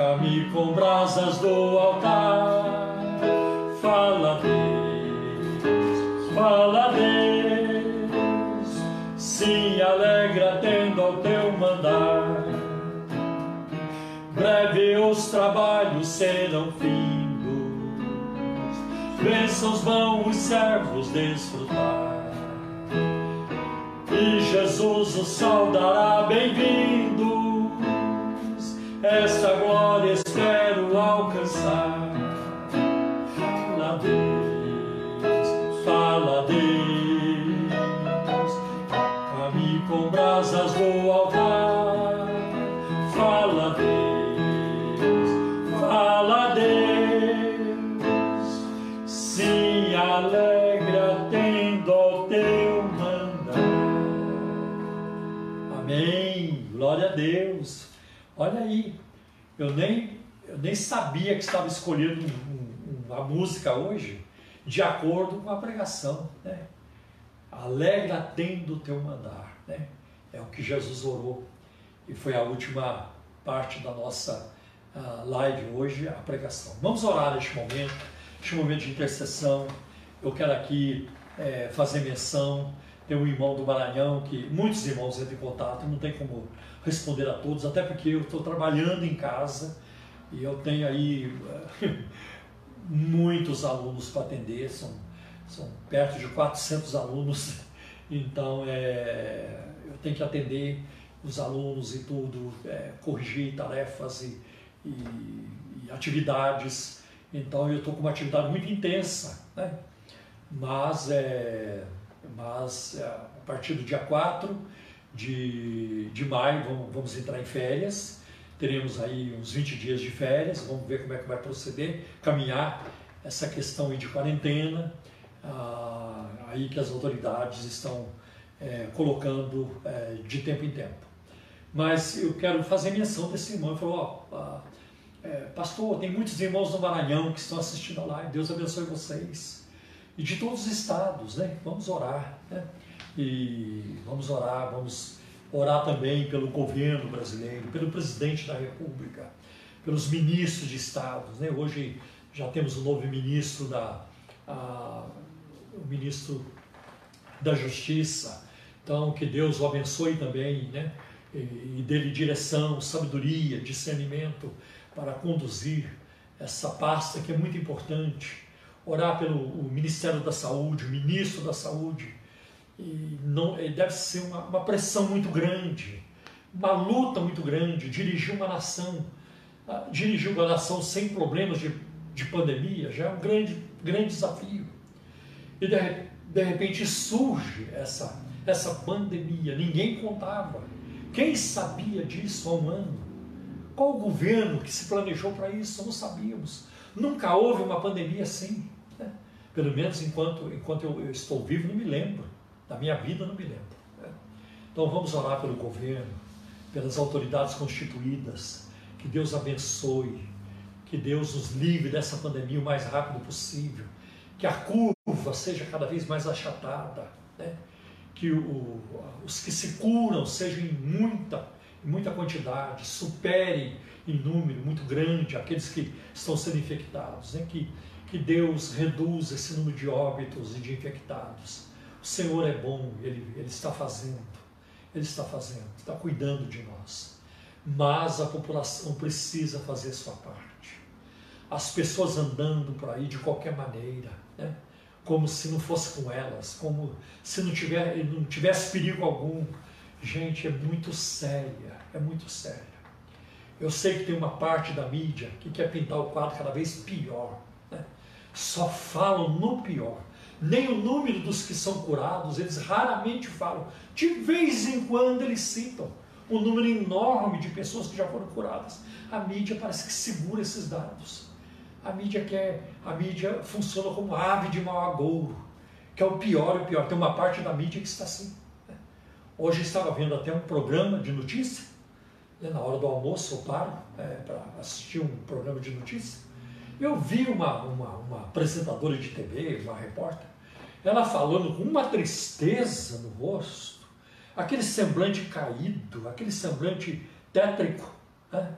Toca-me com brasas do altar. Fala, Deus, fala, Deus. Se alegra tendo ao teu mandar. Breve os trabalhos serão findos. Bênçãos vão os servos desfrutar. E Jesus os saudará bem-vindo essa glória espero alcançar. Eu nem, eu nem sabia que estava escolhendo uma música hoje de acordo com a pregação. Né? Alegra tendo o teu mandar. Né? É o que Jesus orou. E foi a última parte da nossa uh, live hoje, a pregação. Vamos orar neste momento, neste momento de intercessão. Eu quero aqui é, fazer menção. Tem um irmão do Maranhão que muitos irmãos entram em contato, não tem como responder a todos, até porque eu estou trabalhando em casa e eu tenho aí muitos alunos para atender, são, são perto de 400 alunos, então é, eu tenho que atender os alunos e tudo, é, corrigir tarefas e, e, e, atividades, então eu estou com uma atividade muito intensa, né? mas, é, mas é, a partir do dia 4 de, de maio, vamos, vamos entrar em férias, teremos aí uns 20 dias de férias, vamos ver como é que vai proceder, caminhar essa questão de quarentena, ah, aí que as autoridades estão é, colocando é, de tempo em tempo. Mas eu quero fazer menção desse irmão, ele falou, ó, é, pastor, tem muitos irmãos no Maranhão que estão assistindo a live, Deus abençoe vocês. E de todos os estados, né? Vamos orar, né? E vamos orar, vamos orar também pelo governo brasileiro, pelo presidente da República, pelos ministros de estados. Né? Hoje já temos o novo ministro da a, o ministro da Justiça. Então que Deus o abençoe também, né? E, e dê-lhe direção, sabedoria, discernimento para conduzir essa pasta que é muito importante. Orar pelo Ministério da Saúde, o ministro da Saúde, e não, deve ser uma, uma pressão muito grande, uma luta muito grande, dirigir uma nação, ah, dirigir uma nação sem problemas de, de pandemia já é um grande, grande desafio. E de, de repente surge essa, essa pandemia, ninguém contava. Quem sabia disso há um ano? Qual o governo que se planejou para isso? Não sabíamos. Nunca houve uma pandemia assim. Né? Pelo menos enquanto, enquanto eu, eu estou vivo, não me lembro. Da minha vida, não me lembro. Então vamos orar pelo governo, pelas autoridades constituídas, que Deus abençoe, que Deus nos livre dessa pandemia o mais rápido possível, que a curva seja cada vez mais achatada, né? que o, os que se curam sejam em muita, em muita quantidade, superem em número muito grande aqueles que estão sendo infectados, né? que, que Deus reduza esse número de óbitos e de infectados o Senhor é bom, Ele, Ele está fazendo, Ele está fazendo, está cuidando de nós. Mas a população precisa fazer sua parte. As pessoas andando por aí de qualquer maneira, né? como se não fosse com elas, como se não, tiver, não tivesse perigo algum. Gente, é muito séria, é muito séria. Eu sei que tem uma parte da mídia que quer pintar o quadro cada vez pior. Né? Só falam no pior nem o número dos que são curados, eles raramente falam. De vez em quando eles citam, um número enorme de pessoas que já foram curadas. A mídia parece que segura esses dados. A mídia quer, a mídia funciona como ave de mau agouro, que é o pior e o pior. Tem uma parte da mídia que está assim. Né? Hoje estava vendo até um programa de notícia, né? na hora do almoço eu paro é, para assistir um programa de notícia. Eu vi uma, uma, uma apresentadora de TV, uma repórter, ela falando com uma tristeza no rosto, aquele semblante caído, aquele semblante tétrico, né?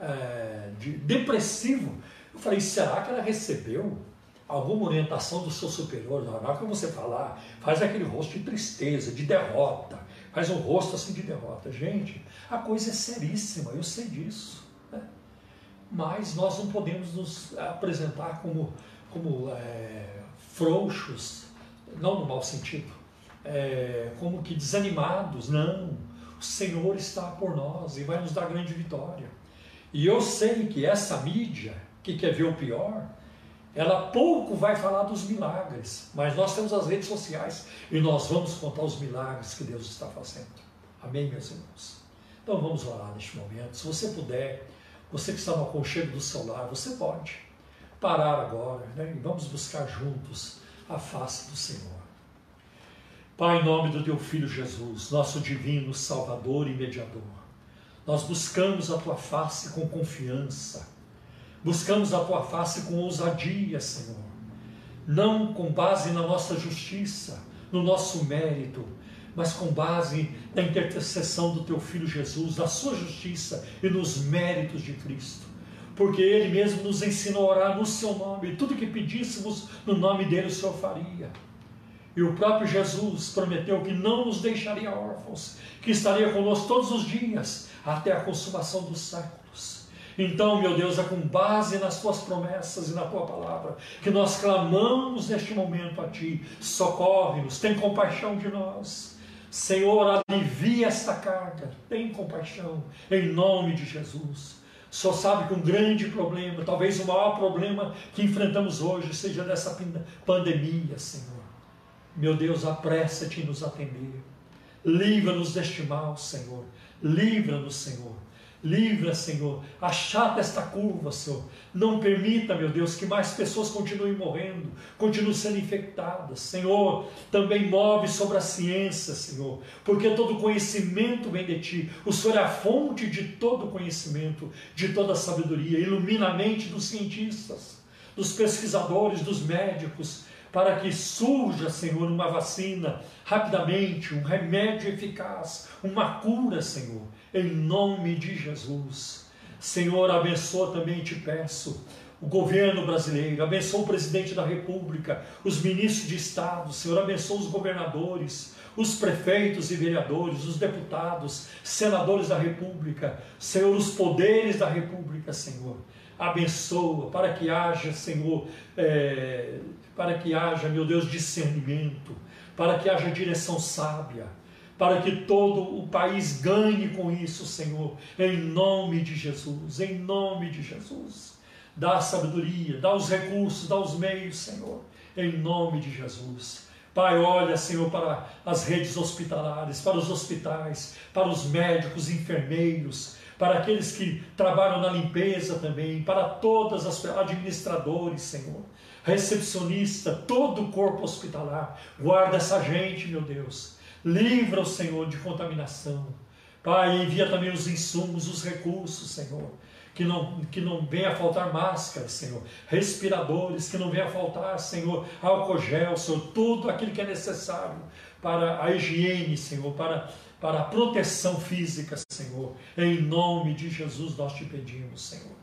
é, de, depressivo. Eu falei, será que ela recebeu alguma orientação do seu superior? Na hora que você falar, faz aquele rosto de tristeza, de derrota, faz um rosto assim de derrota. Gente, a coisa é seríssima, eu sei disso. Né? Mas nós não podemos nos apresentar como, como é, frouxos, não no mau sentido, é, como que desanimados, não. O Senhor está por nós e vai nos dar grande vitória. E eu sei que essa mídia, que quer ver o pior, ela pouco vai falar dos milagres, mas nós temos as redes sociais e nós vamos contar os milagres que Deus está fazendo. Amém, meus irmãos? Então vamos orar neste momento. Se você puder, você que está no aconchego do seu lar, você pode parar agora né? e vamos buscar juntos a face do Senhor. Pai, em nome do teu Filho Jesus, nosso divino Salvador e Mediador, nós buscamos a tua face com confiança, buscamos a tua face com ousadia, Senhor, não com base na nossa justiça, no nosso mérito, mas com base na intercessão do teu Filho Jesus, na sua justiça e nos méritos de Cristo porque Ele mesmo nos ensinou a orar no Seu nome, e tudo que pedíssemos no nome dele o Senhor faria. E o próprio Jesus prometeu que não nos deixaria órfãos, que estaria conosco todos os dias, até a consumação dos séculos. Então, meu Deus, é com base nas tuas promessas e na tua palavra que nós clamamos neste momento a ti. Socorre-nos, tem compaixão de nós. Senhor, alivia esta carga, tem compaixão, em nome de Jesus só sabe que um grande problema, talvez o maior problema que enfrentamos hoje seja dessa pandemia, Senhor. Meu Deus, apressa-te em nos atender. Livra-nos deste mal, Senhor. Livra-nos, Senhor. Livra, Senhor. Achata esta curva, Senhor. Não permita, meu Deus, que mais pessoas continuem morrendo, continuem sendo infectadas. Senhor, também move sobre a ciência, Senhor, porque todo conhecimento vem de Ti. O Senhor é a fonte de todo conhecimento, de toda sabedoria. Ilumina a mente dos cientistas, dos pesquisadores, dos médicos, para que surja, Senhor, uma vacina rapidamente, um remédio eficaz, uma cura, Senhor em nome de Jesus. Senhor, abençoa também, te peço, o governo brasileiro, abençoa o presidente da República, os ministros de Estado, Senhor, abençoa os governadores, os prefeitos e vereadores, os deputados, senadores da República, Senhor, os poderes da República, Senhor. Abençoa para que haja, Senhor, é, para que haja, meu Deus, discernimento, para que haja direção sábia para que todo o país ganhe com isso, Senhor, em nome de Jesus, em nome de Jesus. Dá sabedoria, dá os recursos, dá os meios, Senhor, em nome de Jesus. Pai, olha, Senhor, para as redes hospitalares, para os hospitais, para os médicos, enfermeiros, para aqueles que trabalham na limpeza também, para todas as administradores, Senhor, recepcionista, todo o corpo hospitalar. Guarda essa gente, meu Deus Livra o Senhor de contaminação. Pai, envia também os insumos, os recursos, Senhor. Que não, que não venha faltar máscaras, Senhor. Respiradores, que não venha faltar, Senhor, álcool gel, Senhor. Tudo aquilo que é necessário para a higiene, Senhor, para, para a proteção física, Senhor. Em nome de Jesus nós te pedimos, Senhor.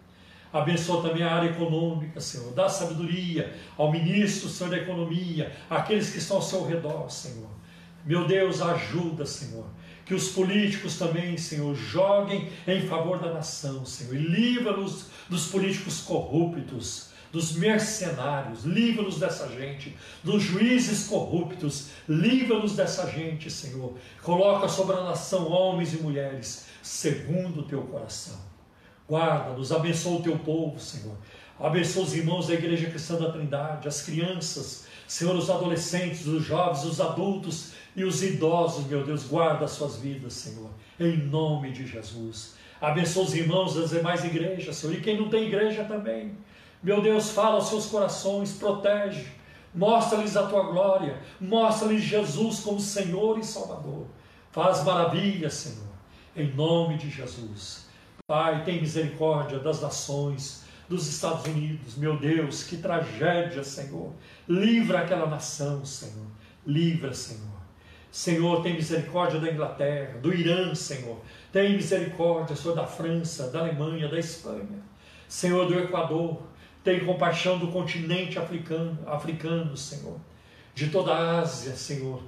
Abençoa também a área econômica, Senhor. Dá sabedoria ao ministro, Senhor, da economia, àqueles que estão ao seu redor, Senhor. Meu Deus, ajuda, Senhor. Que os políticos também, Senhor, joguem em favor da nação, Senhor. E livra-nos dos políticos corruptos, dos mercenários. Livra-nos dessa gente, dos juízes corruptos. Livra-nos dessa gente, Senhor. Coloca sobre a nação homens e mulheres, segundo o teu coração. Guarda-nos, abençoa o teu povo, Senhor. Abençoa os irmãos da Igreja Cristã da Trindade, as crianças, Senhor, os adolescentes, os jovens, os adultos e os idosos, meu Deus, guarda as suas vidas, Senhor. em nome de Jesus. Abençoa os irmãos das demais igrejas, Senhor, e quem não tem igreja também. Meu Deus, fala aos seus corações, protege, mostra-lhes a tua glória, mostra-lhes Jesus como Senhor e Salvador. Faz maravilhas, Senhor, em nome de Jesus. Pai, tem misericórdia das nações, dos Estados Unidos, meu Deus, que tragédia, Senhor. Livra aquela nação, Senhor. Livra, Senhor. Senhor, tem misericórdia da Inglaterra, do Irã, Senhor. Tem misericórdia, Senhor, da França, da Alemanha, da Espanha. Senhor, do Equador. Tem compaixão do continente africano, africano, Senhor. De toda a Ásia, Senhor.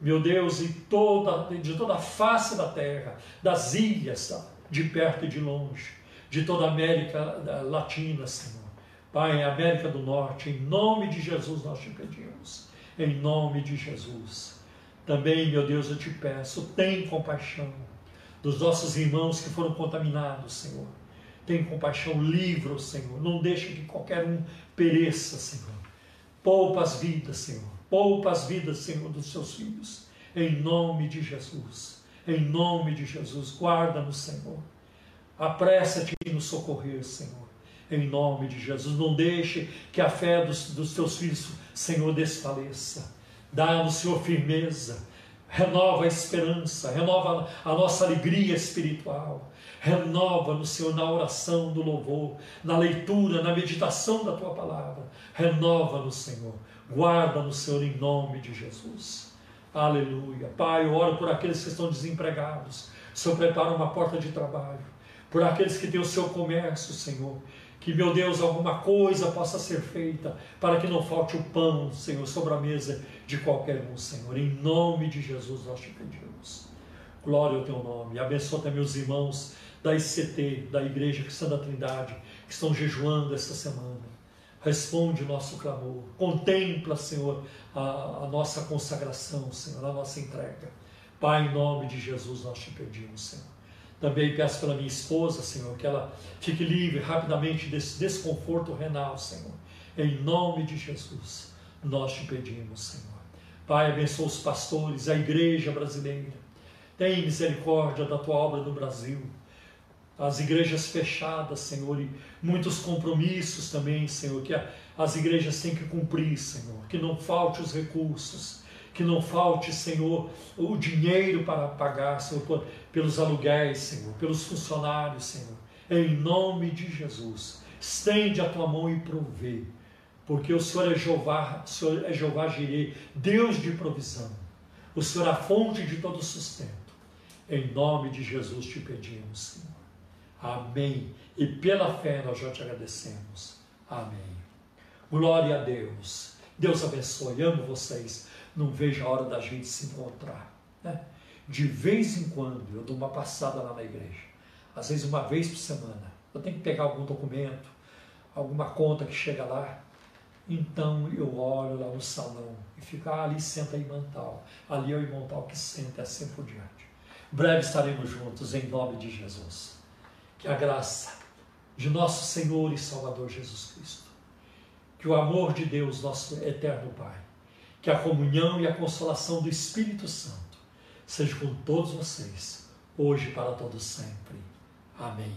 Meu Deus, e toda, de toda a face da terra, das ilhas, de perto e de longe, de toda a América Latina, Senhor. Pai, América do Norte, em nome de Jesus nós te pedimos. Em nome de Jesus. Também, meu Deus, eu te peço, tem compaixão dos nossos irmãos que foram contaminados, Senhor. Tem compaixão, livra Senhor. Não deixe que qualquer um pereça, Senhor. Poupa as vidas, Senhor. Poupa as vidas, Senhor, dos seus filhos. Em nome de Jesus. Em nome de Jesus. Guarda-nos, Senhor. Apressa-te em nos socorrer, Senhor. Em nome de Jesus. Não deixe que a fé dos, dos teus filhos, Senhor, desfaleça. Dá-nos, Senhor, firmeza. Renova a esperança, renova a nossa alegria espiritual. Renova-nos, Senhor, na oração, no louvor, na leitura, na meditação da tua palavra. Renova-nos, Senhor. Guarda-nos, Senhor, em nome de Jesus. Aleluia. Pai, eu oro por aqueles que estão desempregados. Senhor, prepara uma porta de trabalho. Por aqueles que têm o seu comércio, Senhor. Que, meu Deus, alguma coisa possa ser feita para que não falte o pão, Senhor, sobre a mesa de qualquer um, Senhor. Em nome de Jesus nós te pedimos. Glória ao teu nome. Abençoa também os irmãos da ICT, da Igreja Cristã da Trindade, que estão jejuando esta semana. Responde nosso clamor. Contempla, Senhor, a, a nossa consagração, Senhor, a nossa entrega. Pai, em nome de Jesus nós te pedimos, Senhor. Também peço pela minha esposa, Senhor, que ela fique livre rapidamente desse desconforto renal, Senhor. Em nome de Jesus, nós te pedimos, Senhor. Pai, abençoa os pastores, a igreja brasileira. Tem misericórdia da tua obra no Brasil. As igrejas fechadas, Senhor, e muitos compromissos também, Senhor, que as igrejas têm que cumprir, Senhor. Que não falte os recursos, que não falte, Senhor, o dinheiro para pagar, Senhor, pelos aluguéis, Senhor, pelos funcionários, Senhor. Em nome de Jesus, estende a tua mão e provê, porque o Senhor é Jeová, o Senhor é Jeová Jireh, Deus de provisão. O Senhor é a fonte de todo sustento. Em nome de Jesus te pedimos, Senhor. Amém. E pela fé nós já te agradecemos. Amém. Glória a Deus. Deus abençoe. Amo vocês não vejo a hora da gente se encontrar. Né? De vez em quando eu dou uma passada lá na igreja, às vezes uma vez por semana. Eu tenho que pegar algum documento, alguma conta que chega lá. Então eu olho lá no salão e fico, ah, ali senta aí Mantal, ali é o irmão que senta, assim por diante. Breve estaremos juntos em nome de Jesus. Que a graça de nosso Senhor e Salvador Jesus Cristo, que o amor de Deus, nosso eterno Pai, que a comunhão e a consolação do Espírito Santo seja com todos vocês, hoje e para todos sempre. Amém.